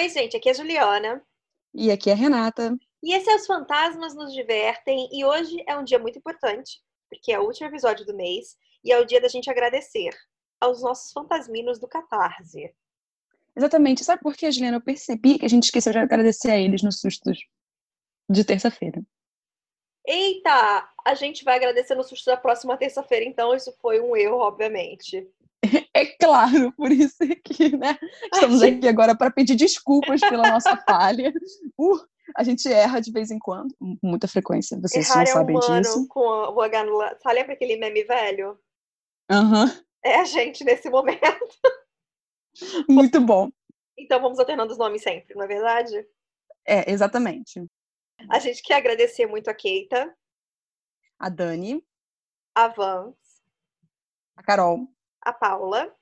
Oi, gente, aqui é a Juliana. E aqui é a Renata. E esse é Os Fantasmas Nos Divertem. E hoje é um dia muito importante, porque é o último episódio do mês e é o dia da gente agradecer aos nossos fantasminos do Catarse. Exatamente. Sabe por que, Juliana? Eu percebi que a gente esqueceu de agradecer a eles nos sustos de terça-feira. Eita! A gente vai agradecer no susto da próxima terça-feira, então isso foi um erro, obviamente. É claro, por isso que né, estamos aqui agora para pedir desculpas pela nossa falha. Uh, a gente erra de vez em quando, com muita frequência, vocês Errar não é sabem humano disso. com o H no Sabe lembra aquele meme velho? Aham, É a gente nesse momento. Muito bom. Então vamos alternando os nomes sempre, não é verdade? É, exatamente. A gente quer agradecer muito a Keita, A Dani, a Vans, a Carol, a Paula,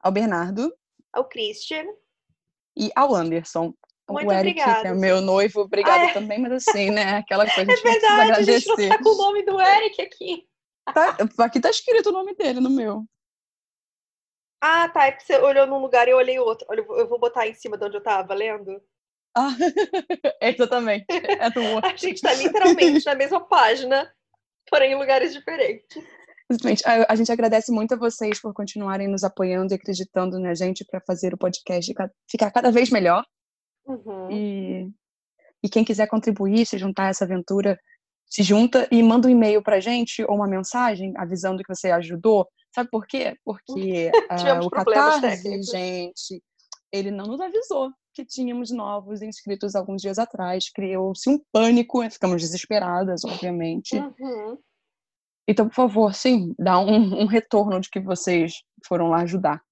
ao Bernardo ao Christian. e ao Anderson. Muito o Eric, obrigada. que é meu noivo, obrigado Ah, é. também, mas assim, né? Aquela coisa, a É gente verdade, a gente não agradecer. tá com o nome do Eric aqui. Tá- aqui tá escrito o nome dele no meu. Ah, tá. É porque você olhou num lugar e eu olhei outro. Olha, eu vou- eu vou botar em cima de onde eu tava lendo. Ah, exatamente. É do outro. A gente tá literalmente na mesma página, porém em lugares diferentes. Exatamente. A, a gente agradece muito a vocês por continuarem nos apoiando e acreditando na gente para fazer o podcast ca- ficar cada vez melhor. Uhum. E, e quem quiser contribuir, se juntar a essa aventura, se junta e manda um e-mail pra gente ou uma mensagem avisando que você ajudou. Sabe por quê? Porque Tivemos o Catarse, técnicos. gente, ele não nos avisou que tínhamos novos inscritos alguns dias atrás. Criou-se um pânico, ficamos desesperadas, obviamente. Uhum. Então, por favor, sim, dá um, um retorno de que vocês foram lá ajudar.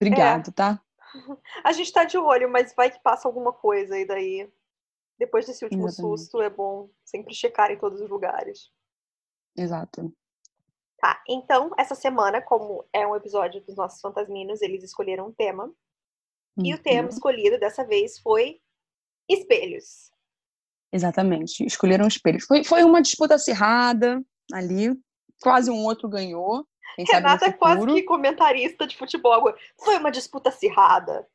Obrigado, tá? A gente tá de olho, mas vai que passa alguma coisa e daí. Depois desse último Exatamente. susto, é bom sempre checar em todos os lugares. Exato. Tá, então, essa semana, como é um episódio dos nossos fantasminos, eles escolheram um tema. E o tema Uhum. escolhido dessa vez foi espelhos. Exatamente. Escolheram espelhos. Foi, foi uma disputa acirrada ali. Quase um outro ganhou. Renata é quase que comentarista de futebol. agora. Foi uma disputa acirrada.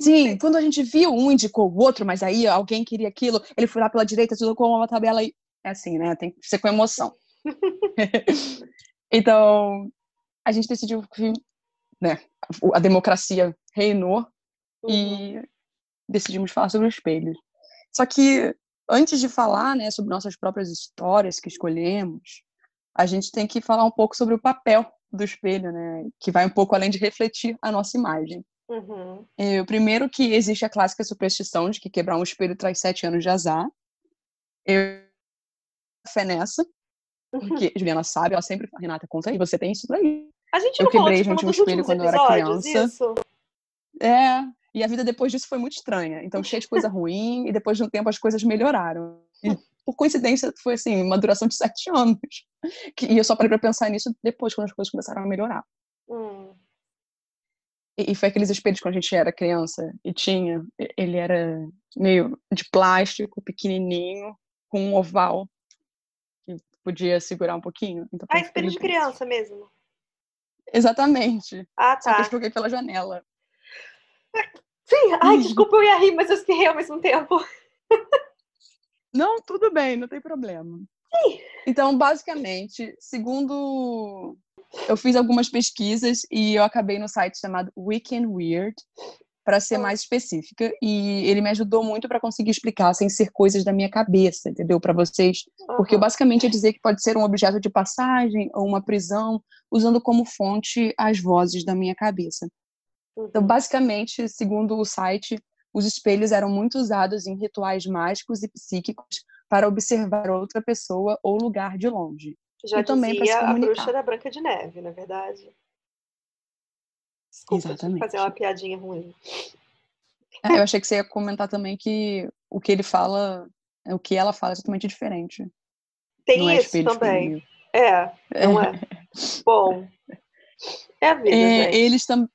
Sim, quando a gente viu, um indicou o outro, mas aí alguém queria aquilo, ele foi lá pela direita, colocou uma tabela e. É assim, né? Tem que ser com emoção. então, a gente decidiu que né, a democracia reinou Uhum. e decidimos falar sobre os espelhos. Só que antes de falar, né, sobre nossas próprias histórias que escolhemos, a gente tem que falar um pouco sobre o papel do espelho, né, que vai um pouco além de refletir a nossa imagem. Uhum. É, o primeiro que existe a clássica superstição de que quebrar um espelho traz sete anos de azar. Eu fé nessa, porque Juliana sabe, ela sempre Renata, conta aí, você tem isso daí. A gente Eu não falou, quebrei tipo, de um espelho quando eu era criança. isso? É, e a vida depois disso foi muito estranha. Então, cheia de coisa ruim, e depois de um tempo as coisas melhoraram. E, por coincidência, foi assim, uma duração de sete anos. Que, e eu só parei pra pensar nisso depois, quando as coisas começaram a melhorar. Hum. E, e foi aqueles espelhos quando a gente era criança e tinha. Ele era meio de plástico, pequenininho, com um oval que podia segurar um pouquinho. Então, Ah, espelho de criança mesmo. Exatamente. Ah, Só que tá. eu joguei pela janela. Sim, ai, Uhum. desculpa, eu ia rir, mas eu espirrei ao mesmo tempo. Não, tudo bem, não tem problema. Então, basicamente, segundo. Eu fiz algumas pesquisas e eu acabei no site chamado Weekend Weird, para ser Ah. mais específica, e ele me ajudou muito para conseguir explicar sem ser coisas da minha cabeça, entendeu? Para vocês. Porque eu basicamente ia dizer que pode ser um objeto de passagem ou uma prisão, usando como fonte as vozes da minha cabeça. Então, Uhum. basicamente, segundo o site, os espelhos eram muito usados em rituais mágicos e psíquicos para observar outra pessoa ou lugar de longe. Já e também pra se dizia a comunicar. bruxa da Branca de Neve, na verdade. Desculpa, Exatamente. fazer uma piadinha ruim. Ah, Eu achei que você ia comentar também que o que ele fala, o que ela fala é totalmente diferente. Tem não é isso espelho, também. É, não é? Bom, é a vida, É, eles, tam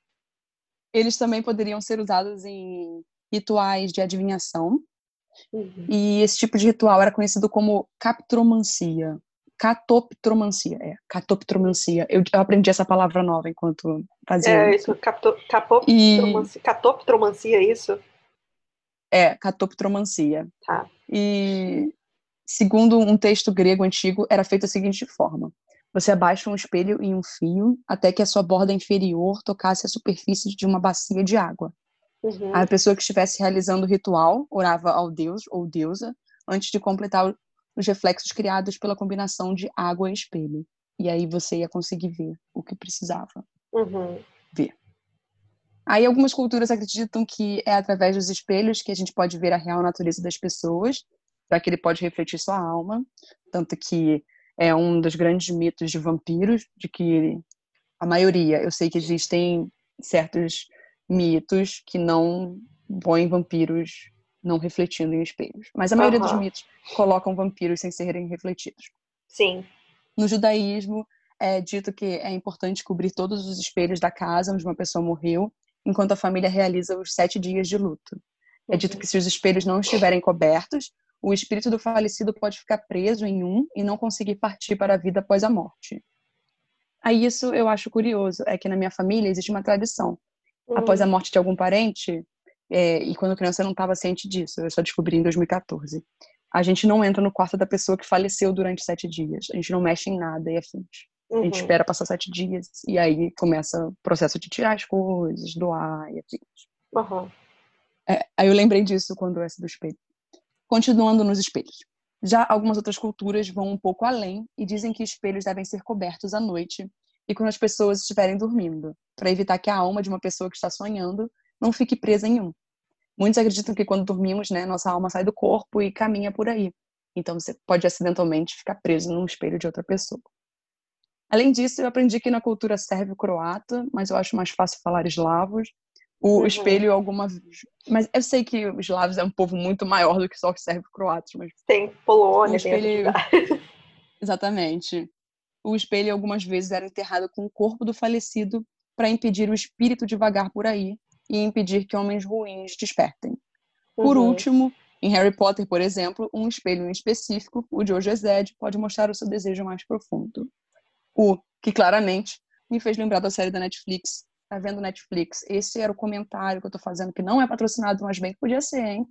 eles também poderiam ser usados em rituais de adivinhação, Uhum. e esse tipo de ritual era conhecido como captromancia. Catoptromancia, é, catoptromancia. Eu, eu aprendi essa palavra nova enquanto fazia É isso. capto, E tromancia, catoptromancia, é isso? É, catoptromancia. Tá. E, segundo um texto grego antigo, era feito da seguinte forma. Você abaixa um espelho em um fio até que a sua borda inferior tocasse a superfície de uma bacia de água. Uhum. A pessoa que estivesse realizando o ritual orava ao deus ou deusa antes de completar os reflexos criados pela combinação de água e espelho. E aí você ia conseguir ver o que precisava Uhum. ver. Aí algumas culturas acreditam que é através dos espelhos que a gente pode ver a real natureza das pessoas, já que ele pode refletir sua alma, tanto que é um dos grandes mitos de vampiros, de que a maioria, eu sei que existem certos mitos que não põem vampiros não refletindo em espelhos, mas a maioria dos mitos colocam vampiros sem serem refletidos. Sim. No judaísmo, é dito que é importante cobrir todos os espelhos da casa onde uma pessoa morreu, enquanto a família realiza os sete dias de luto. É dito Uhum. que se os espelhos não estiverem cobertos, o espírito do falecido pode ficar preso em um e não conseguir partir para a vida após a morte. Aí isso eu acho curioso, é que na minha família existe uma tradição. Após a Uhum. morte de algum parente, é, e quando criança eu não estava ciente disso, eu só descobri em 2014. A gente não entra no quarto da pessoa que faleceu durante sete dias. A gente não mexe em nada e afins. A gente Uhum. espera passar sete dias e aí começa o processo de tirar as coisas, doar e afins. Uhum. É, aí eu lembrei disso quando essa do espelho. Continuando nos espelhos. Já algumas outras culturas vão um pouco além e dizem que espelhos devem ser cobertos à noite e quando as pessoas estiverem dormindo, para evitar que a alma de uma pessoa que está sonhando não fique presa em um. Muitos acreditam que quando dormimos, né, nossa alma sai do corpo e caminha por aí. Então você pode acidentalmente ficar preso num espelho de outra pessoa. Além disso, eu aprendi que na cultura sérvio-croata, mas eu acho mais fácil falar eslavos, o Uhum. espelho alguma mas eu sei que os eslavos é um povo muito maior do que só os sérvio-croatas, mas Tem Polônia, Um tem espelho- atividade. exatamente. O espelho algumas vezes era enterrado com o corpo do falecido para impedir o espírito de vagar por aí e impedir que homens ruins despertem. Por Uhum. último, em Harry Potter, por exemplo, um espelho em específico, o de hoje Zed, pode mostrar o seu desejo mais profundo. O que claramente me fez lembrar da série da Netflix. Tá vendo Netflix? Esse era o comentário que eu tô fazendo, que não é patrocinado, mas bem que podia ser, hein?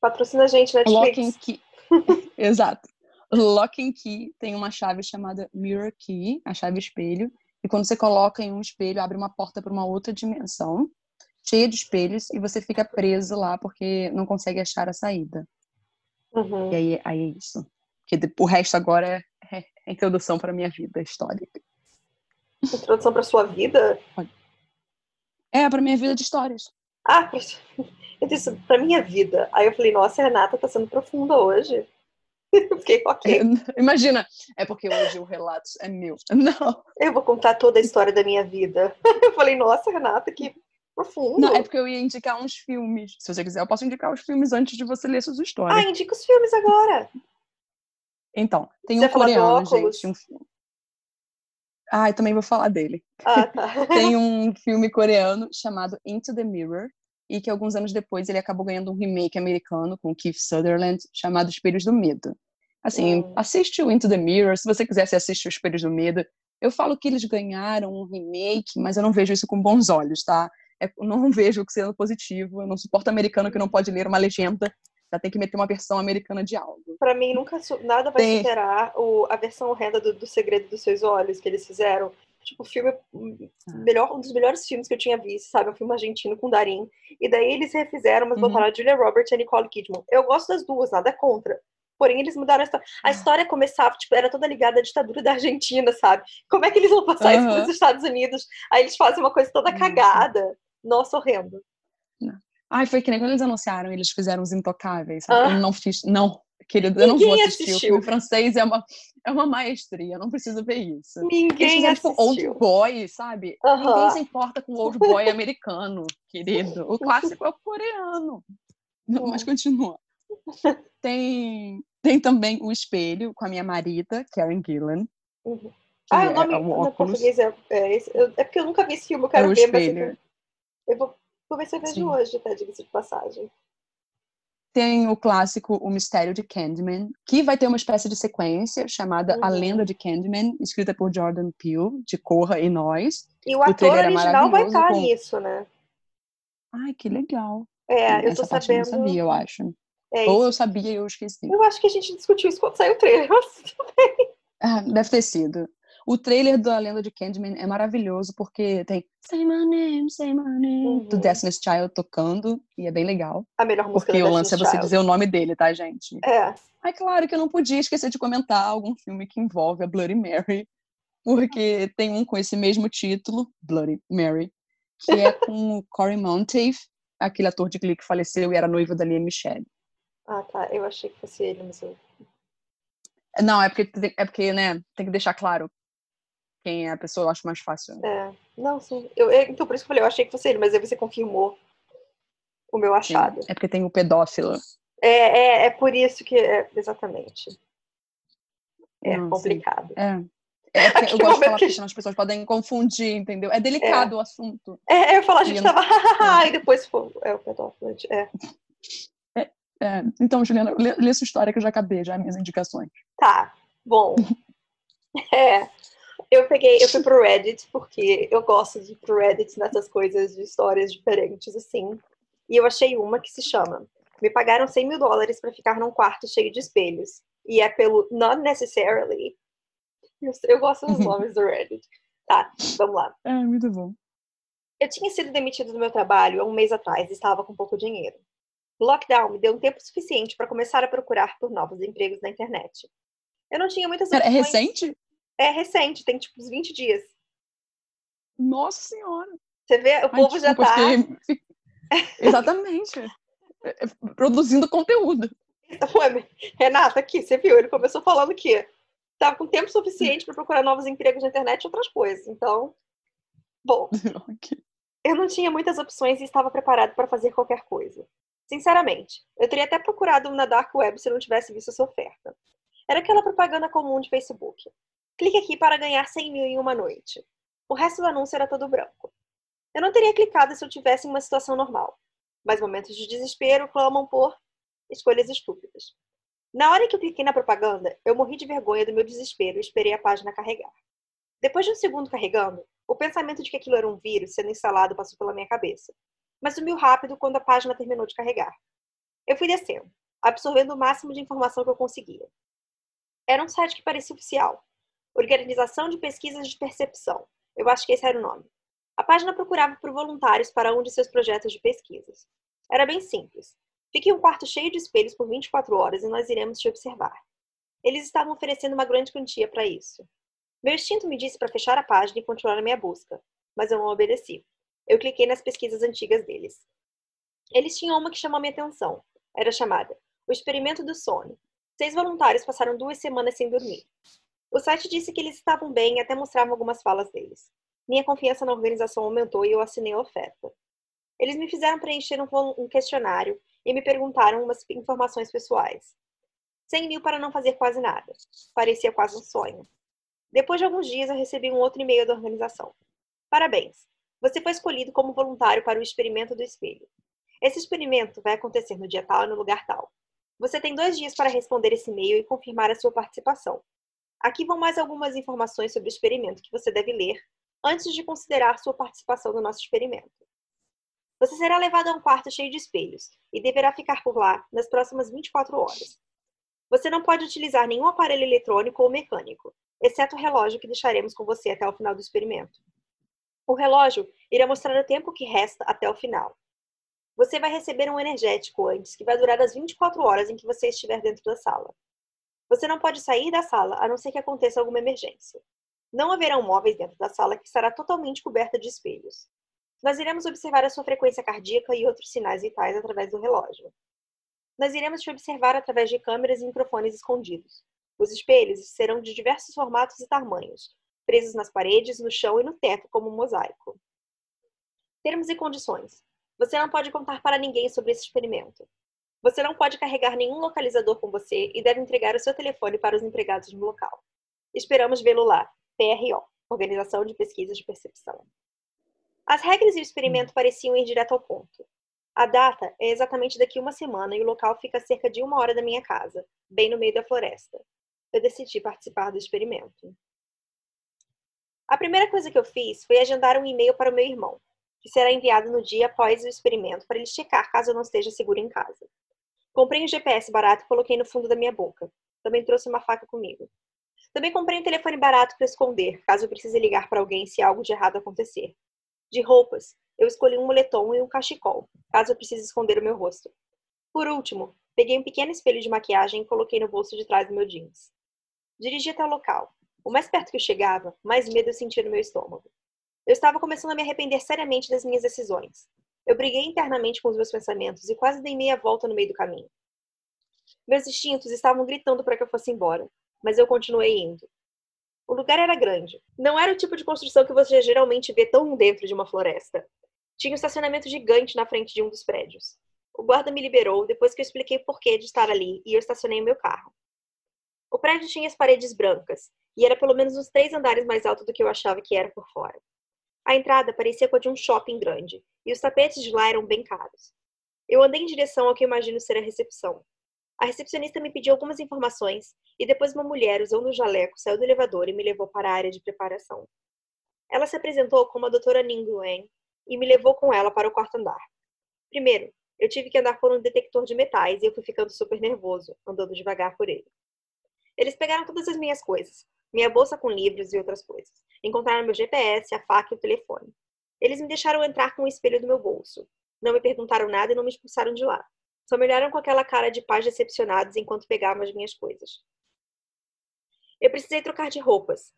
Patrocina a gente, Netflix. Key. Exato. Lock and Key tem uma chave chamada Mirror Key, a chave espelho, e quando você coloca em um espelho, abre uma porta para uma outra dimensão, cheia de espelhos, e você fica preso lá porque não consegue achar a saída. Uhum. E aí, aí é isso. Porque o resto agora é, é introdução para minha vida histórica. Introdução pra sua vida? É, para minha vida de histórias. Ah, eu disse, pra minha vida. Aí eu falei, nossa, a Renata tá sendo profunda hoje. Fiquei, ok, É, imagina, é porque hoje o relato é meu. Não, eu vou contar toda a história da minha vida. Eu falei, nossa, Renata, que profundo. não, é porque eu ia indicar uns filmes. Se você quiser, eu posso indicar os filmes antes de você ler suas histórias. Ah, indica os filmes agora. Então, tem Você um coreano, gente. Um filme. Ah, eu também vou falar dele. Ah, tá. Tem um filme coreano chamado Into the Mirror, e que alguns anos depois ele acabou ganhando um remake americano com Keith Sutherland, chamado Espelhos do Medo. Assim, assiste o Into the Mirror, se você quiser, você assiste o Espelhos do Medo. Eu falo que eles ganharam um remake, mas eu não vejo isso com bons olhos, tá? É- não vejo que sendo positivo. Eu não suporto americano que não pode ler uma legenda. Já tem que meter uma versão americana de algo. Pra mim, nunca nada vai Tem. superar o, a versão horrenda do, do Segredo dos Seus Olhos que eles fizeram. Tipo, o filme, hum, Ah. melhor, um dos melhores filmes que eu tinha visto, sabe? Um filme argentino com Darim. E daí eles refizeram, mas Uhum. botaram a Julia Roberts e a Nicole Kidman. Eu gosto das duas, nada contra. Porém, eles mudaram a história. Ah. A história começava, tipo, era toda ligada à ditadura da Argentina, sabe? Como é que eles vão passar isso Aham. para os Estados Unidos? Aí eles fazem uma coisa toda Nossa. cagada. Nossa, horrendo. Ai, foi que nem quando eles anunciaram, eles fizeram os intocáveis. Ah. Eu não fiz. Não, querido, eu não vou assistir. O assistiu. filme francês é uma, é uma maestria, eu não preciso ver isso. Ninguém fizeram, tipo, Old assistiu. Boy, sabe? Ninguém se importa com o Old Boy americano, querido. O clássico é o coreano. Não, Mas Hum. continua. Tem, tem também o espelho com a minha marida, Karen Gillan. Uhum. Ah, é o nome o no óculos. português é, é, é porque eu nunca vi esse filme, eu É quero o ver, mas espelho. eu, eu vou, vou ver se eu vejo Sim. hoje, até diga-se de passagem. Tem o clássico O Mistério de Candyman, que vai ter uma espécie de sequência chamada A Uhum. Lenda de Candyman, escrita por Jordan Peele, de Corra e Nós. E o O ator é original vai estar com- nisso, né? Ai, que legal. É, eu Essa tô parte eu não sabendo. sabia, eu acho. É Ou eu sabia e eu esqueci. Eu acho que a gente discutiu isso quando saiu o trailer. mas- Ah, deve ter sido. O trailer da Lenda de Candyman é maravilhoso porque tem Say My Name, Say My Name do Uhum. Destiny's Child tocando e é bem legal. A melhor música Porque o lance é você Child. dizer o nome dele, tá, gente? É, É claro que eu não podia esquecer de comentar algum filme que envolve a Bloody Mary, porque tem um com esse mesmo título, Bloody Mary, que é com o Corey Monteith, aquele ator de Glee que faleceu e era noivo da Lia Michelle. Ah tá, eu achei que fosse ele, mas eu... Não, é porque, é porque, né, tem que deixar claro quem é a pessoa, eu acho mais fácil. É, não, sim. Eu, eu- então por isso que eu falei, eu achei que fosse ele, mas aí você confirmou o meu Sim, achado. É porque tem o pedófilo. É, é, é por isso que. É, exatamente. É Não, sim. complicado. É. É Aquele eu gosto de falar que- porque as pessoas podem confundir, entendeu? É delicado o assunto. É, eu ia falar, a gente E eu tava. É. e depois foi. É o pedófilo. É. É, então, Juliana, lê, lê sua história que eu já acabei, já minhas indicações. Tá, bom. É. Eu peguei, eu fui pro Reddit, porque eu gosto de ir pro Reddit nessas coisas de histórias diferentes, assim. E eu achei uma que se chama Me pagaram 100 mil dólares pra ficar num quarto cheio de espelhos. E é pelo Not Necessarily. Eu, eu gosto dos nomes do Reddit. Tá, vamos lá. É, muito bom. Eu tinha sido demitido do meu trabalho há um mês atrás e estava com pouco dinheiro. O lockdown me deu um tempo suficiente para começar a procurar por novos empregos na internet. Eu não tinha muitas é opções. recente? É recente, tem tipo uns 20 dias. Nossa senhora. Você vê, o Ai, povo já tá. Exatamente. É, é, Produzindo conteúdo. Ué, Renata, aqui, você viu? Ele começou falando que tava com tempo suficiente para procurar novos empregos na internet e outras coisas. Então, bom, Ok. eu não tinha muitas opções e estava preparado para fazer qualquer coisa. Sinceramente, eu teria até procurado um na Dark Web se não tivesse visto essa oferta. Era aquela propaganda comum de Facebook. Clique aqui para ganhar 100 mil em uma noite. O resto do anúncio era todo branco. Eu não teria clicado se eu tivesse em uma situação normal. Mas momentos de desespero clamam por escolhas estúpidas. Na hora que eu cliquei na propaganda, eu morri de vergonha do meu desespero e esperei a página carregar. Depois de um segundo carregando, o pensamento de que aquilo era um vírus sendo instalado passou pela minha cabeça, mas sumiu rápido quando a página terminou de carregar. Eu fui descendo, absorvendo o máximo de informação que eu conseguia. Era um site que parecia oficial. Organização de Pesquisas de Percepção. Eu acho que esse era o nome. A página procurava por voluntários para um de seus projetos de pesquisas. Era bem simples. Fique em um quarto cheio de espelhos por 24 horas e nós iremos te observar. Eles estavam oferecendo uma grande quantia para isso. Meu instinto me disse para fechar a página e continuar a minha busca, mas eu não obedeci. Eu cliquei nas pesquisas antigas deles. Eles tinham uma que chamou minha atenção. Era chamada O Experimento do Sono. Seis voluntários passaram duas semanas sem dormir. O site disse que eles estavam bem e até mostrava algumas falas deles. Minha confiança na organização aumentou e eu assinei a oferta. Eles me fizeram preencher um, um questionário e me perguntaram umas informações pessoais. 100 mil para não fazer quase nada. Parecia quase um sonho. Depois de alguns dias, eu recebi um outro e-mail da organização. Parabéns! Você foi escolhido como voluntário para o experimento do espelho. Esse experimento vai acontecer no dia tal e no lugar tal. Você tem dois dias para responder esse e-mail e confirmar a sua participação. Aqui vão mais algumas informações sobre o experimento que você deve ler antes de considerar sua participação no nosso experimento. Você será levado a um quarto cheio de espelhos e deverá ficar por lá nas próximas 24 horas. Você não pode utilizar nenhum aparelho eletrônico ou mecânico, exceto o relógio que deixaremos com você até o final do experimento. O relógio irá mostrar o tempo que resta até o final. Você vai receber um energético antes, que vai durar as 24 horas em que você estiver dentro da sala. Você não pode sair da sala a não ser que aconteça alguma emergência. Não haverão móveis dentro da sala que estará totalmente coberta de espelhos. Nós iremos observar a sua frequência cardíaca e outros sinais vitais através do relógio. Nós iremos te observar através de câmeras e microfones escondidos. Os espelhos serão de diversos formatos e tamanhos, presos nas paredes, no chão e no teto como um mosaico. Termos e condições. Você não pode contar para ninguém sobre esse experimento. Você não pode carregar nenhum localizador com você e deve entregar o seu telefone para os empregados no local. Esperamos vê-lo lá. PRO Organização de Pesquisas de Percepção. As regras e o experimento pareciam ir direto ao ponto. A data é exatamente daqui uma semana e o local fica a cerca de uma hora da minha casa, bem no meio da floresta. Eu decidi participar do experimento. A primeira coisa que eu fiz foi agendar um e-mail para o meu irmão. que será enviado no dia após o experimento para ele checar caso eu não esteja seguro em casa. Comprei um GPS barato e coloquei no fundo da minha boca. Também trouxe uma faca comigo. Também comprei um telefone barato para esconder, caso eu precise ligar para alguém se algo de errado acontecer. De roupas, eu escolhi um moletom e um cachecol, caso eu precise esconder o meu rosto. Por último, peguei um pequeno espelho de maquiagem e coloquei no bolso de trás do meu jeans. Dirigi até o local. O mais perto que eu chegava, mais medo eu sentia no meu estômago. Eu estava começando a me arrepender seriamente das minhas decisões. Eu briguei internamente com os meus pensamentos e quase dei meia volta no meio do caminho. Meus instintos estavam gritando para que eu fosse embora, mas eu continuei indo. O lugar era grande. Não era o tipo de construção que você geralmente vê tão dentro de uma floresta. Tinha um estacionamento gigante na frente de um dos prédios. O guarda me liberou depois que eu expliquei o porquê de estar ali e eu estacionei o meu carro. O prédio tinha as paredes brancas e era pelo menos uns três andares mais alto do que eu achava que era por fora. A entrada parecia com a de um shopping grande, e os tapetes de lá eram bem caros. Eu andei em direção ao que imagino ser a recepção. A recepcionista me pediu algumas informações e depois uma mulher, usando o jaleco, saiu do elevador e me levou para a área de preparação. Ela se apresentou como a doutora Nguyen e me levou com ela para o quarto andar. Primeiro, eu tive que andar por um detector de metais e eu fui ficando super nervoso, andando devagar por ele. Eles pegaram todas as minhas coisas, minha bolsa com livros e outras coisas. Encontraram meu GPS, a faca e o telefone. Eles me deixaram entrar com o espelho do meu bolso. Não me perguntaram nada e não me expulsaram de lá. Só me olharam com aquela cara de pais decepcionados enquanto pegavam as minhas coisas. Eu precisei trocar de roupas.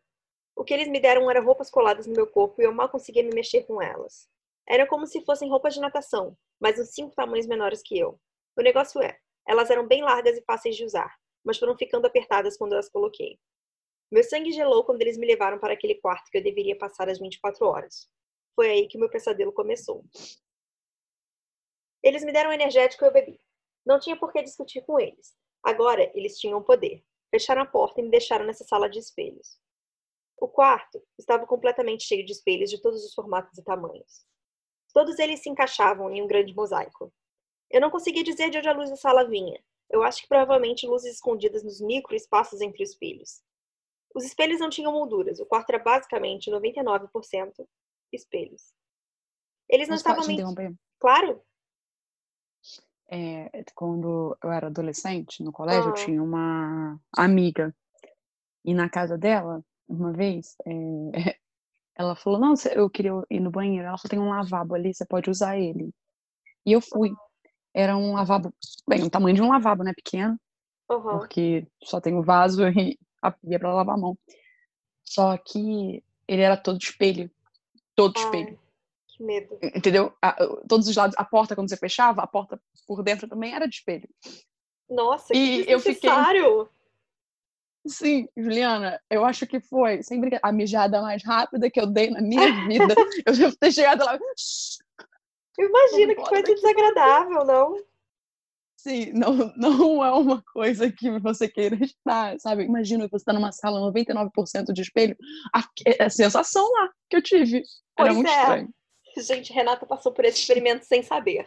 O que eles me deram eram roupas coladas no meu corpo e eu mal conseguia me mexer com elas. Eram como se fossem roupas de natação, mas uns cinco tamanhos menores que eu. O negócio é, elas eram bem largas e fáceis de usar, mas foram ficando apertadas quando eu as coloquei. Meu sangue gelou quando eles me levaram para aquele quarto que eu deveria passar as 24 horas. Foi aí que o meu pesadelo começou. Eles me deram um energético e eu bebi. Não tinha por que discutir com eles. Agora eles tinham poder. Fecharam a porta e me deixaram nessa sala de espelhos. O quarto estava completamente cheio de espelhos de todos os formatos e tamanhos. Todos eles se encaixavam em um grande mosaico. Eu não conseguia dizer de onde a luz da sala vinha. Eu acho que provavelmente luzes escondidas nos micro espaços entre os espelhos. Os espelhos não tinham molduras. O quarto era basicamente 99% espelhos. Eles não Mas estavam mentindo. Claro. É, quando eu era adolescente, no colégio, eu Ah. tinha uma amiga. E na casa dela, uma vez, é, ela falou: Não, eu queria ir no banheiro. Ela falou: Tem um lavabo ali, você pode usar ele. E eu fui. Era um lavabo, bem, o tamanho de um lavabo, né? Pequeno, Aham. porque só tem o vaso e a pia para lavar a mão. Só que ele era todo espelho. Todo de espelho. Ai, que medo. Entendeu? A- todos os lados, a porta, quando você fechava, a porta por dentro também era de espelho. Nossa, que E eu fiquei-. Sim, Juliana, eu acho que foi, sem brincadeira, a mijada mais rápida que eu dei na minha vida. eu devo ter chegado lá. Imagina que coisa desagradável, não? Sim, não, não é uma coisa que você queira estar, sabe? Imagina que você está numa sala 99% de espelho. A, a sensação lá que eu tive. Era Pois muito é. estranho. Gente, Renata passou por esse experimento sem saber.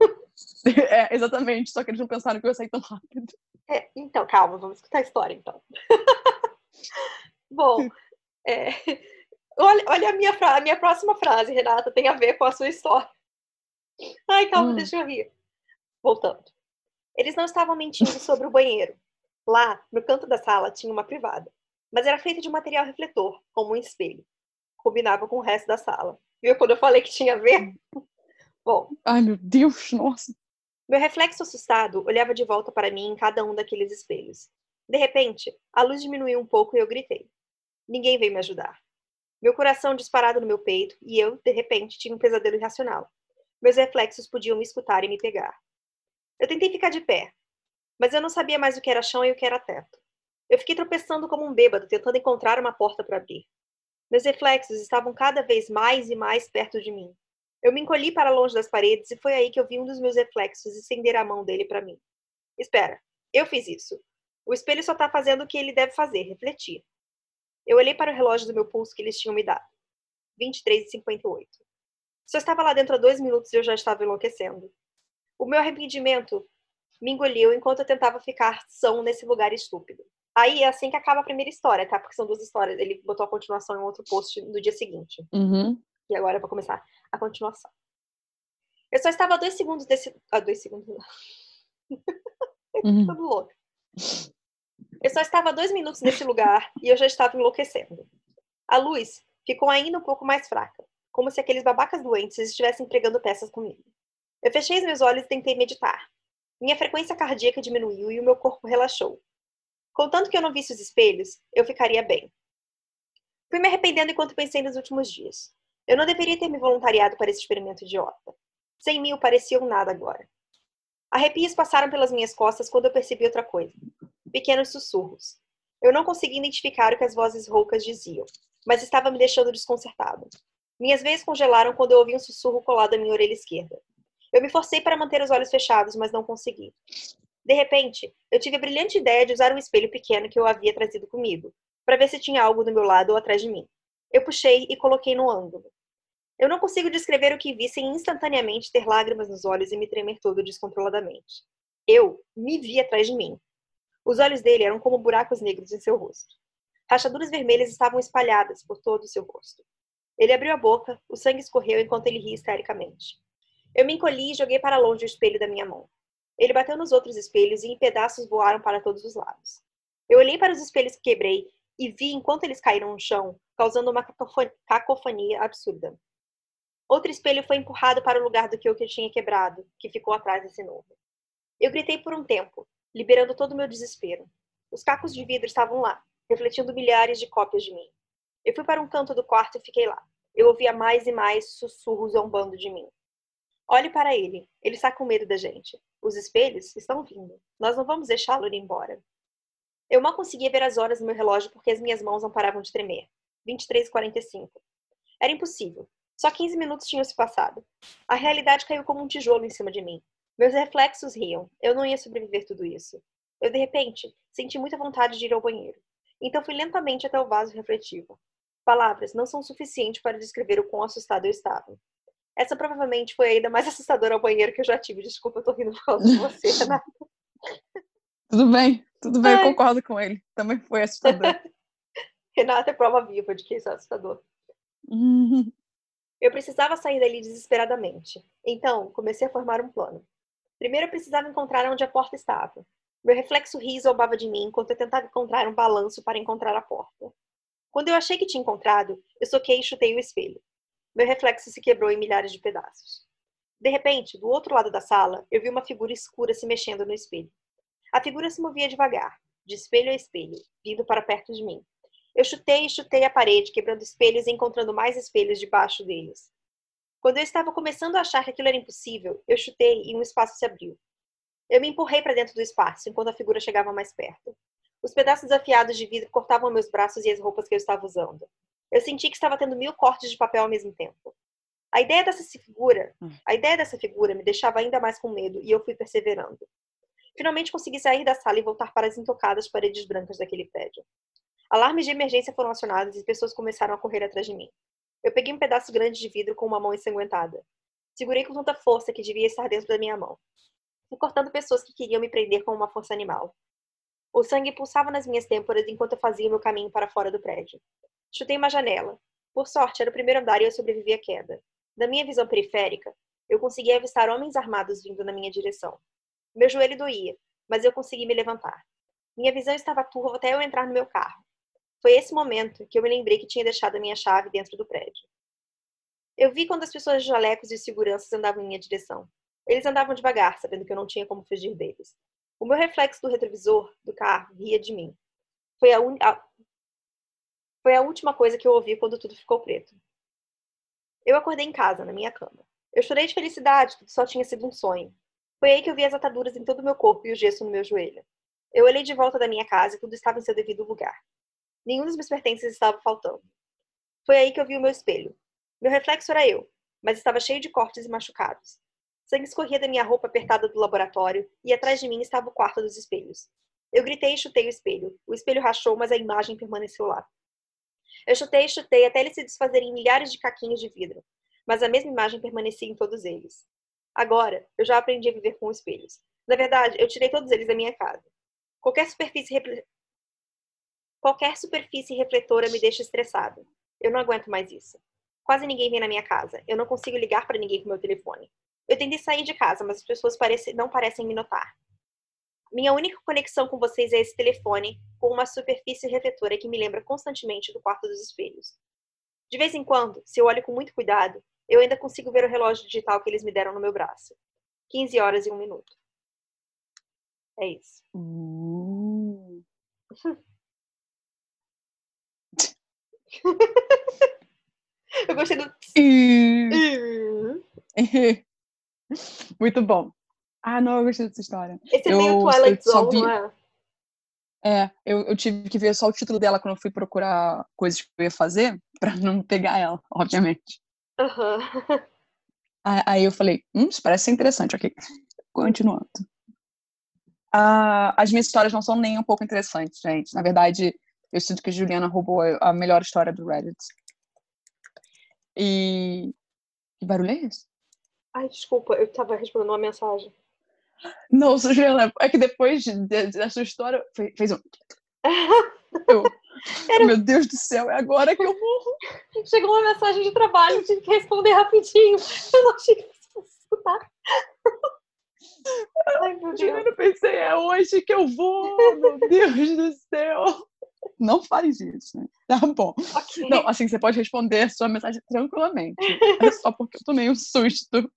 É, exatamente, só que eles não pensaram que eu ia sair tão rápido. É, então, calma, vamos escutar a história, então. Bom, é, olha, olha a, minha a minha próxima frase, Renata, tem a ver com a sua história. Ai, calma, Hum. deixa eu rir. Voltando. Eles não estavam mentindo sobre o banheiro. Lá, no canto da sala, tinha uma privada. Mas era feita de material refletor, como um espelho. Combinava com o resto da sala. Viu quando eu falei que tinha a ver? Bom, Ai, meu Deus, nossa. meu reflexo assustado olhava de volta para mim em cada um daqueles espelhos. De repente, a luz diminuiu um pouco e eu gritei. Ninguém veio me ajudar. Meu coração disparado no meu peito e eu, de repente, tinha um pesadelo irracional. Meus reflexos podiam me escutar e me pegar. Eu tentei ficar de pé, mas eu não sabia mais o que era chão e o que era teto. Eu fiquei tropeçando como um bêbado, tentando encontrar uma porta para abrir. Meus reflexos estavam cada vez mais e mais perto de mim. Eu me encolhi para longe das paredes e foi aí que eu vi um dos meus reflexos estender a mão dele para mim. Espera, eu fiz isso. O espelho só está fazendo o que ele deve fazer, refletir. Eu olhei para o relógio do meu pulso que eles tinham me dado. 23 e 58. Só estava lá dentro há dois minutos e eu já estava enlouquecendo. O meu arrependimento me engoliu enquanto eu tentava ficar são nesse lugar estúpido. Aí é assim que acaba a primeira história, tá? Porque são duas histórias. Ele botou a continuação em outro post no dia seguinte. Uhum. E agora eu vou começar A continuação. Eu só estava a dois segundos desse. Ah, dois segundos não. Uhum. Tudo louco. Eu só estava a dois minutos nesse lugar e eu já estava enlouquecendo. A luz ficou ainda um pouco mais fraca, como se aqueles babacas doentes estivessem pregando peças comigo. Eu fechei os meus olhos e tentei meditar. Minha frequência cardíaca diminuiu e o meu corpo relaxou. Contanto que eu não visse os espelhos, eu ficaria bem. Fui me arrependendo enquanto pensei nos últimos dias. Eu não deveria ter me voluntariado para esse experimento idiota. Cem mil pareciam nada agora. Arrepios passaram pelas minhas costas quando eu percebi outra coisa. Pequenos sussurros. Eu não conseguia identificar o que as vozes roucas diziam, mas estava me deixando desconcertado. Minhas veias congelaram quando eu ouvi um sussurro colado à minha orelha esquerda. Eu me forcei para manter os olhos fechados, mas não consegui. De repente, eu tive a brilhante ideia de usar um espelho pequeno que eu havia trazido comigo, para ver se tinha algo do meu lado ou atrás de mim. Eu puxei e coloquei no ângulo. Eu não consigo descrever o que vi sem instantaneamente ter lágrimas nos olhos e me tremer todo descontroladamente. Eu me vi atrás de mim. Os olhos dele eram como buracos negros em seu rosto. Rachaduras vermelhas estavam espalhadas por todo o seu rosto. Ele abriu a boca, o sangue escorreu enquanto ele ria histericamente. Eu me encolhi e joguei para longe o espelho da minha mão. Ele bateu nos outros espelhos e em pedaços voaram para todos os lados. Eu olhei para os espelhos que quebrei e vi enquanto eles caíram no chão, causando uma cacofonia absurda. Outro espelho foi empurrado para o lugar do que eu tinha quebrado, que ficou atrás desse novo. Eu gritei por um tempo, liberando todo o meu desespero. Os cacos de vidro estavam lá, refletindo milhares de cópias de mim. Eu fui para um canto do quarto e fiquei lá. Eu ouvia mais e mais sussurros zombando de mim. Olhe para ele. Ele está com medo da gente. Os espelhos estão vindo. Nós não vamos deixá-lo ir embora. Eu mal conseguia ver as horas no meu relógio porque as minhas mãos não paravam de tremer. 23h45. Era impossível. Só 15 minutos tinham se passado. A realidade caiu como um tijolo em cima de mim. Meus reflexos riam. Eu não ia sobreviver tudo isso. Eu, de repente, senti muita vontade de ir ao banheiro. Então fui lentamente até o vaso refletivo. Palavras não são suficientes para descrever o quão assustado eu estava. Essa provavelmente foi a ida mais assustadora ao banheiro que eu já tive. Desculpa, eu tô rindo por causa de você, Renata. Tudo bem, tudo bem, Ai. eu concordo com ele. Também foi assustador. Renata é prova viva de que isso é assustador. Eu precisava sair dali desesperadamente. Então, comecei a formar um plano. Primeiro, eu precisava encontrar onde a porta estava. Meu reflexo ri zombava de mim enquanto eu tentava encontrar um balanço para encontrar a porta. Quando eu achei que tinha encontrado, eu soquei e chutei o espelho. Meu reflexo se quebrou em milhares de pedaços. De repente, do outro lado da sala, eu vi uma figura escura se mexendo no espelho. A figura se movia devagar, de espelho a espelho, vindo para perto de mim. Eu chutei e chutei a parede, quebrando espelhos e encontrando mais espelhos debaixo deles. Quando eu estava começando a achar que aquilo era impossível, eu chutei e um espaço se abriu. Eu me empurrei para dentro do espaço enquanto a figura chegava mais perto. Os pedaços afiados de vidro cortavam meus braços e as roupas que eu estava usando. Eu senti que estava tendo mil cortes de papel ao mesmo tempo. A ideia dessa figura, hum. a ideia dessa figura me deixava ainda mais com medo e eu fui perseverando. Finalmente consegui sair da sala e voltar para as intocadas paredes brancas daquele prédio. Alarmes de emergência foram acionados e pessoas começaram a correr atrás de mim. Eu peguei um pedaço grande de vidro com uma mão ensanguentada. Segurei com tanta força que devia estar dentro da minha mão. Fui cortando pessoas que queriam me prender com uma força animal. O sangue pulsava nas minhas têmporas enquanto eu fazia meu caminho para fora do prédio. Chutei uma janela. Por sorte, era o primeiro andar e eu sobrevivi à queda. Da minha visão periférica, eu consegui avistar homens armados vindo na minha direção. Meu joelho doía, mas eu consegui me levantar. Minha visão estava turva até eu entrar no meu carro. Foi esse momento que eu me lembrei que tinha deixado a minha chave dentro do prédio. Eu vi quando as pessoas de jalecos e seguranças andavam em minha direção. Eles andavam devagar, sabendo que eu não tinha como fugir deles. O meu reflexo do retrovisor do carro ria de mim. Foi a, un... a... Foi a última coisa que eu ouvi quando tudo ficou preto. Eu acordei em casa, na minha cama. Eu chorei de felicidade, tudo só tinha sido um sonho. Foi aí que eu vi as ataduras em todo o meu corpo e o gesso no meu joelho. Eu olhei de volta da minha casa e tudo estava em seu devido lugar. Nenhum dos meus pertences estava faltando. Foi aí que eu vi o meu espelho. Meu reflexo era eu, mas estava cheio de cortes e machucados. Sangue escorria da minha roupa apertada do laboratório e atrás de mim estava o quarto dos espelhos. Eu gritei e chutei o espelho. O espelho rachou, mas a imagem permaneceu lá. Eu chutei e chutei até ele se desfazer em milhares de caquinhos de vidro, mas a mesma imagem permanecia em todos eles. Agora, eu já aprendi a viver com espelhos. Na verdade, eu tirei todos eles da minha casa. Qualquer superfície Qualquer superfície refletora me deixa estressado. Eu não aguento mais isso. Quase ninguém vem na minha casa. Eu não consigo ligar para ninguém com meu telefone. Eu tentei sair de casa, mas as pessoas parecem, não parecem me notar. Minha única conexão com vocês é esse telefone com uma superfície refletora que me lembra constantemente do quarto dos espelhos. De vez em quando, se eu olho com muito cuidado, eu ainda consigo ver o relógio digital que eles me deram no meu braço. 15 horas e um minuto. É isso. Uh. eu gostei do. Muito bom. Ah, não, eu gostei dessa história. Esse é meio Twilight Zone, vi... não é? É, eu, eu tive que ver só o título dela quando eu fui procurar coisas que eu ia fazer, pra não pegar ela, obviamente. Uhum. Aí eu falei, hum, isso parece ser interessante, ok. Continuando. Ah, as minhas histórias não são nem um pouco interessantes, gente. Na verdade, eu sinto que a Juliana roubou a melhor história do Reddit. E. Que barulho é esse? Ai, desculpa, eu tava respondendo uma mensagem. Não, Juliana, é que depois dessa história fez um. Eu, Era... Meu Deus do céu, é agora que eu morro. Chegou uma mensagem de trabalho, tive que responder rapidinho. Eu não achei que fosse escutar. Ai, meu Deus. Eu pensei, é hoje que eu vou, meu Deus do céu. Não faz isso, né? Tá bom. Okay. Não, assim, você pode responder a sua mensagem tranquilamente. É só porque eu tomei um susto.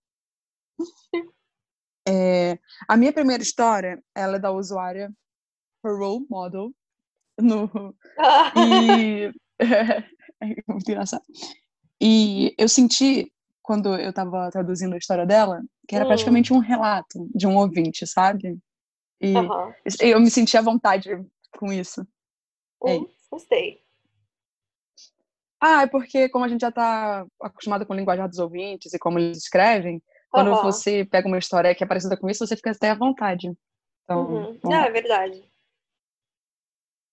É, a minha primeira história, ela é da usuária Role Model, no, e é muito engraçado. E eu senti quando eu estava traduzindo a história dela que era hum. praticamente um relato de um ouvinte, sabe? E uhum. eu me senti à vontade com isso. Hum, é. Gostei. Ah, é porque como a gente já está acostumado com o linguajar dos ouvintes e como eles escrevem, quando uhum. você pega uma história que é parecida com isso, você fica até à vontade. Então, uhum. Não, é verdade.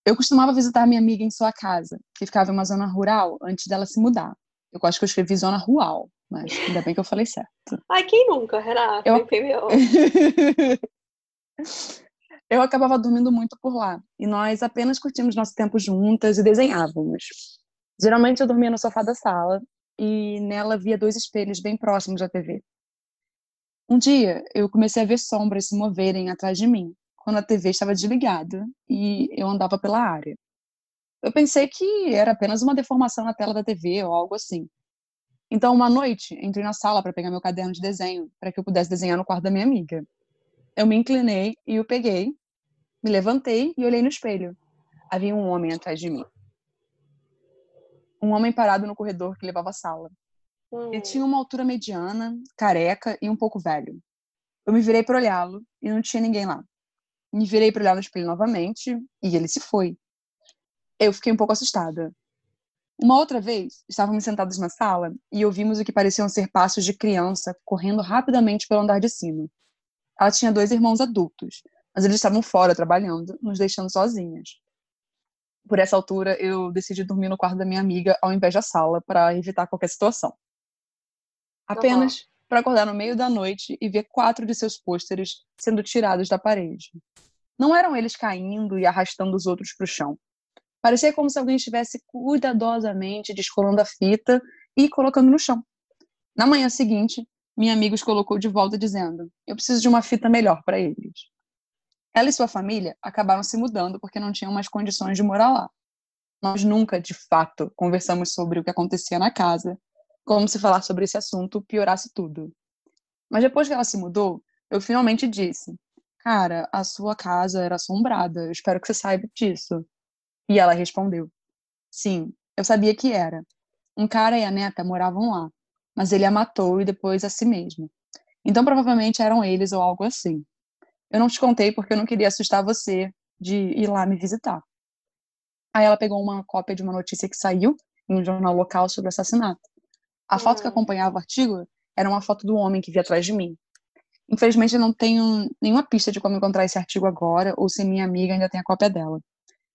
Eu costumava visitar minha amiga em sua casa, que ficava em uma zona rural antes dela se mudar. Eu acho que eu escrevi zona rural, mas ainda bem que eu falei certo. Ai, quem nunca, Renata? Eu... eu acabava dormindo muito por lá, e nós apenas curtimos nosso tempo juntas e desenhávamos. Geralmente eu dormia no sofá da sala, e nela via dois espelhos bem próximos da TV. Um dia, eu comecei a ver sombras se moverem atrás de mim, quando a TV estava desligada e eu andava pela área. Eu pensei que era apenas uma deformação na tela da TV ou algo assim. Então, uma noite, entrei na sala para pegar meu caderno de desenho, para que eu pudesse desenhar no quarto da minha amiga. Eu me inclinei e o peguei, me levantei e olhei no espelho. Havia um homem atrás de mim. Um homem parado no corredor que levava à sala. Ele hum. tinha uma altura mediana, careca e um pouco velho. Eu me virei para olhá-lo e não tinha ninguém lá. Me virei para olhar no espelho novamente e ele se foi. Eu fiquei um pouco assustada. Uma outra vez, estávamos sentados na sala e ouvimos o que pareciam ser passos de criança correndo rapidamente pelo andar de cima. Ela tinha dois irmãos adultos, mas eles estavam fora trabalhando, nos deixando sozinhas. Por essa altura, eu decidi dormir no quarto da minha amiga ao invés da sala para evitar qualquer situação. Apenas uhum. para acordar no meio da noite e ver quatro de seus pôsteres sendo tirados da parede. Não eram eles caindo e arrastando os outros para o chão. Parecia como se alguém estivesse cuidadosamente descolando a fita e colocando no chão. Na manhã seguinte, minha amiga os colocou de volta dizendo: Eu preciso de uma fita melhor para eles. Ela e sua família acabaram se mudando porque não tinham mais condições de morar lá. Nós nunca, de fato, conversamos sobre o que acontecia na casa, como se falar sobre esse assunto piorasse tudo. Mas depois que ela se mudou, eu finalmente disse: Cara, a sua casa era assombrada, eu espero que você saiba disso. E ela respondeu: Sim, eu sabia que era. Um cara e a neta moravam lá, mas ele a matou e depois a si mesmo. Então provavelmente eram eles ou algo assim. Eu não te contei porque eu não queria assustar você de ir lá me visitar. Aí ela pegou uma cópia de uma notícia que saiu em um jornal local sobre o assassinato. A foto que hum. acompanhava o artigo era uma foto do homem que via atrás de mim. Infelizmente, eu não tenho nenhuma pista de como encontrar esse artigo agora ou se minha amiga ainda tem a cópia dela.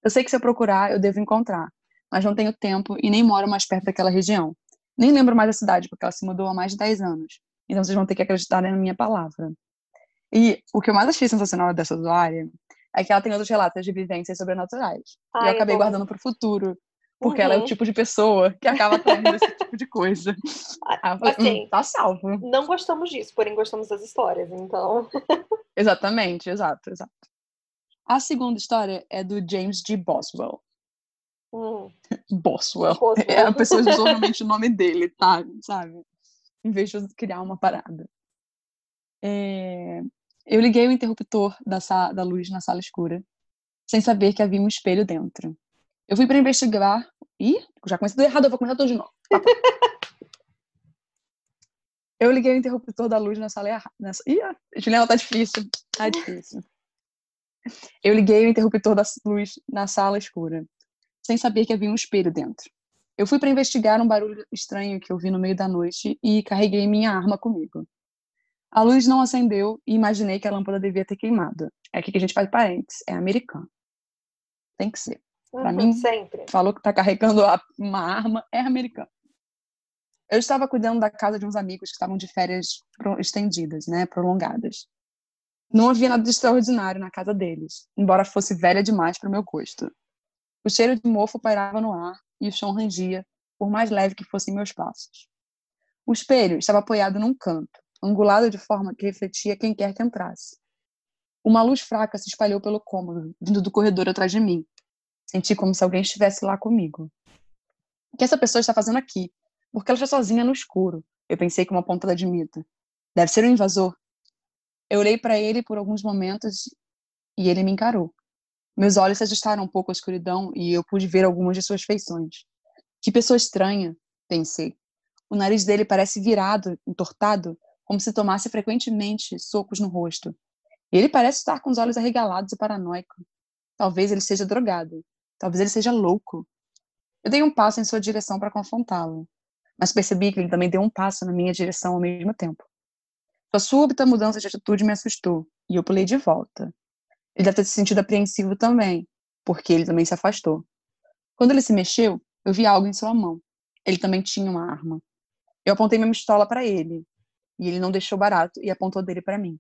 Eu sei que se eu procurar, eu devo encontrar, mas não tenho tempo e nem moro mais perto daquela região. Nem lembro mais da cidade, porque ela se mudou há mais de 10 anos. Então vocês vão ter que acreditar na minha palavra. E o que eu mais achei sensacional dessa usuária é que ela tem outros relatos de vivências sobrenaturais. Ai, e eu acabei guardando para o futuro, Porque uhum. ela é o uhum. tipo de pessoa que acaba atraindo esse tipo de coisa. Ah, falei, assim, hum, tá salvo. Não gostamos disso, porém gostamos das histórias, então. Exatamente, exato, exato. A segunda história é do James G. Boswell. Hum. Boswell. Boswell. É, a pessoa usou realmente o nome dele, tá? Sabe? Em vez de criar uma parada. É... Eu liguei o interruptor da, da luz na sala escura, sem saber que havia um espelho dentro. Eu fui para investigar. Ih, já comecei tudo errado, eu vou começar tudo de novo. Tá eu liguei o interruptor da luz na sala errada. Nessa... Ih, Juliana, tá difícil. Tá difícil. Eu liguei o interruptor da luz na sala escura, sem saber que havia um espelho dentro. Eu fui para investigar um barulho estranho que eu vi no meio da noite e carreguei minha arma comigo. A luz não acendeu e imaginei que a lâmpada devia ter queimado. É aqui que a gente faz parênteses. É americano. Tem que ser. Para uhum, mim, sempre. falou que está carregando uma arma, é americano. Eu estava cuidando da casa de uns amigos que estavam de férias estendidas, né, prolongadas. Não havia nada de extraordinário na casa deles, embora fosse velha demais para o meu gosto. O cheiro de mofo pairava no ar e o chão rangia, por mais leve que fossem meus passos. O espelho estava apoiado num canto, angulado de forma que refletia quem quer que entrasse. Uma luz fraca se espalhou pelo cômodo, vindo do corredor atrás de mim, Senti como se alguém estivesse lá comigo. O que essa pessoa está fazendo aqui? Porque ela está sozinha no escuro. Eu pensei com uma pontada de mita. Deve ser um invasor. Eu olhei para ele por alguns momentos e ele me encarou. Meus olhos se ajustaram um pouco à escuridão e eu pude ver algumas de suas feições. Que pessoa estranha, pensei. O nariz dele parece virado, entortado, como se tomasse frequentemente socos no rosto. E ele parece estar com os olhos arregalados e paranoico. Talvez ele seja drogado. Talvez ele seja louco. Eu dei um passo em sua direção para confrontá-lo, mas percebi que ele também deu um passo na minha direção ao mesmo tempo. Sua súbita mudança de atitude me assustou, e eu pulei de volta. Ele deve ter se sentido apreensivo também, porque ele também se afastou. Quando ele se mexeu, eu vi algo em sua mão. Ele também tinha uma arma. Eu apontei minha pistola para ele, e ele não deixou barato e apontou dele para mim.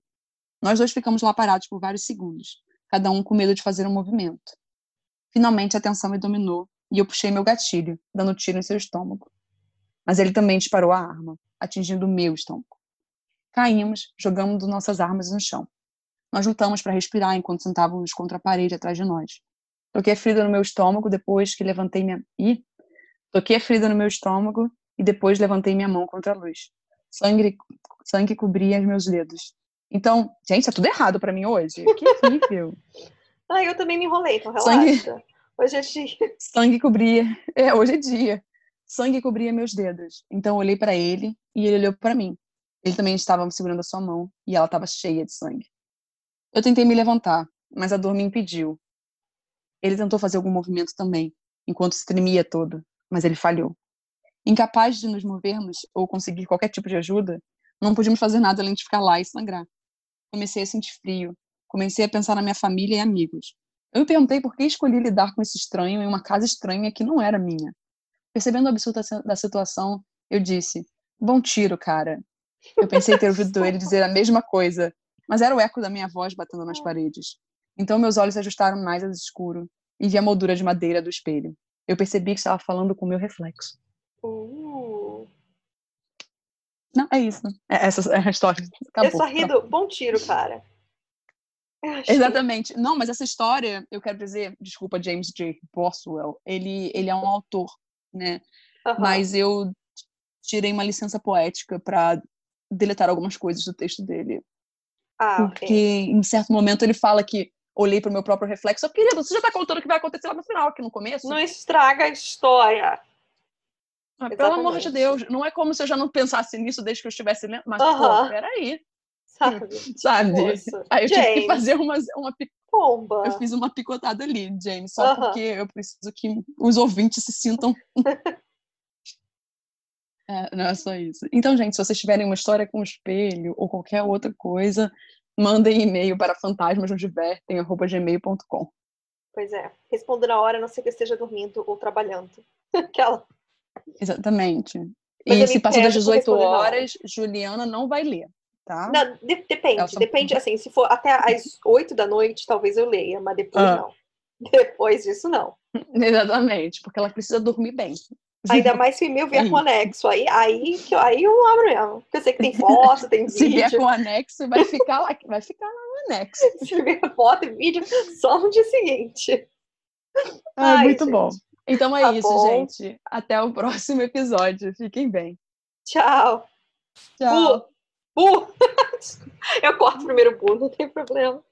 Nós dois ficamos lá parados por vários segundos, cada um com medo de fazer um movimento. Finalmente a tensão me dominou e eu puxei meu gatilho, dando tiro em seu estômago. Mas ele também disparou a arma, atingindo o meu estômago. Caímos, jogando nossas armas no chão. Nós lutamos para respirar enquanto sentávamos contra a parede atrás de nós. Toquei a ferida no meu estômago depois que levantei minha. Ih! Toquei a ferida no meu estômago e depois levantei minha mão contra a luz. Sangue, sangue cobria os meus dedos. Então, gente, tá tudo errado para mim hoje. Que horrível. Ah, eu também me enrolei, então relaxa. Sangue... Hoje é dia. Sangue cobria. É, hoje é dia. Sangue cobria meus dedos. Então eu olhei para ele e ele olhou para mim. Ele também estava segurando a sua mão e ela estava cheia de sangue. Eu tentei me levantar, mas a dor me impediu. Ele tentou fazer algum movimento também, enquanto se tremia todo, mas ele falhou. Incapaz de nos movermos ou conseguir qualquer tipo de ajuda, não podíamos fazer nada além de ficar lá e sangrar. Comecei a sentir frio, Comecei a pensar na minha família e amigos. Eu me perguntei por que escolhi lidar com esse estranho em uma casa estranha que não era minha. Percebendo o absurdo da situação, eu disse: Bom tiro, cara. Eu pensei ter ouvido ele dizer a mesma coisa, mas era o eco da minha voz batendo nas paredes. Então meus olhos se ajustaram mais ao escuro e vi a moldura de madeira do espelho. Eu percebi que estava falando com o meu reflexo. Uh. Não, é isso. É, essa é a história. Acabou. Eu só rindo. Bom tiro, cara. Exatamente. Não, mas essa história, eu quero dizer, desculpa, James J. Boswell, ele, ele é um autor, né? Uhum. Mas eu tirei uma licença poética para deletar algumas coisas do texto dele. Ah, porque okay. em certo momento ele fala que olhei para o meu próprio reflexo. Oh, querido, você já está contando o que vai acontecer lá no final, aqui no começo? Não estraga a história. Ah, pelo amor de Deus, não é como se eu já não pensasse nisso desde que eu estivesse lendo. Mas, uhum. pô, peraí. Sabe? sabe? Aí eu James. tive que fazer uma, uma Pomba. Eu fiz uma picotada ali, James, só uh -huh. porque eu preciso que os ouvintes se sintam. é, não é só isso. Então, gente, se vocês tiverem uma história com espelho ou qualquer outra coisa, mandem e-mail para fantasmasnosdivertem.gmail.com. Pois é. Respondo na hora, a não ser que esteja dormindo ou trabalhando. Aquela. Exatamente. Mas e se passar das 18 horas, Juliana não vai ler tá? Não, de depende, depende, assim, se for até às 8 da noite, talvez eu leia, mas depois ah. não. Depois disso, não. Exatamente, porque ela precisa dormir bem. Ainda mais se meu vier com anexo. Aí, aí, que eu, aí eu abro mesmo. Porque eu sei que tem foto, tem vídeo. Se vier com anexo, vai ficar lá, vai ficar lá no anexo. Se vier foto e vídeo, só no dia seguinte. Ah, Ai, muito gente. bom. Então é tá isso, bom. gente. Até o próximo episódio. Fiquem bem. Tchau. Tchau. Bu. Bu. eu corto primeiro bu, não tem problema.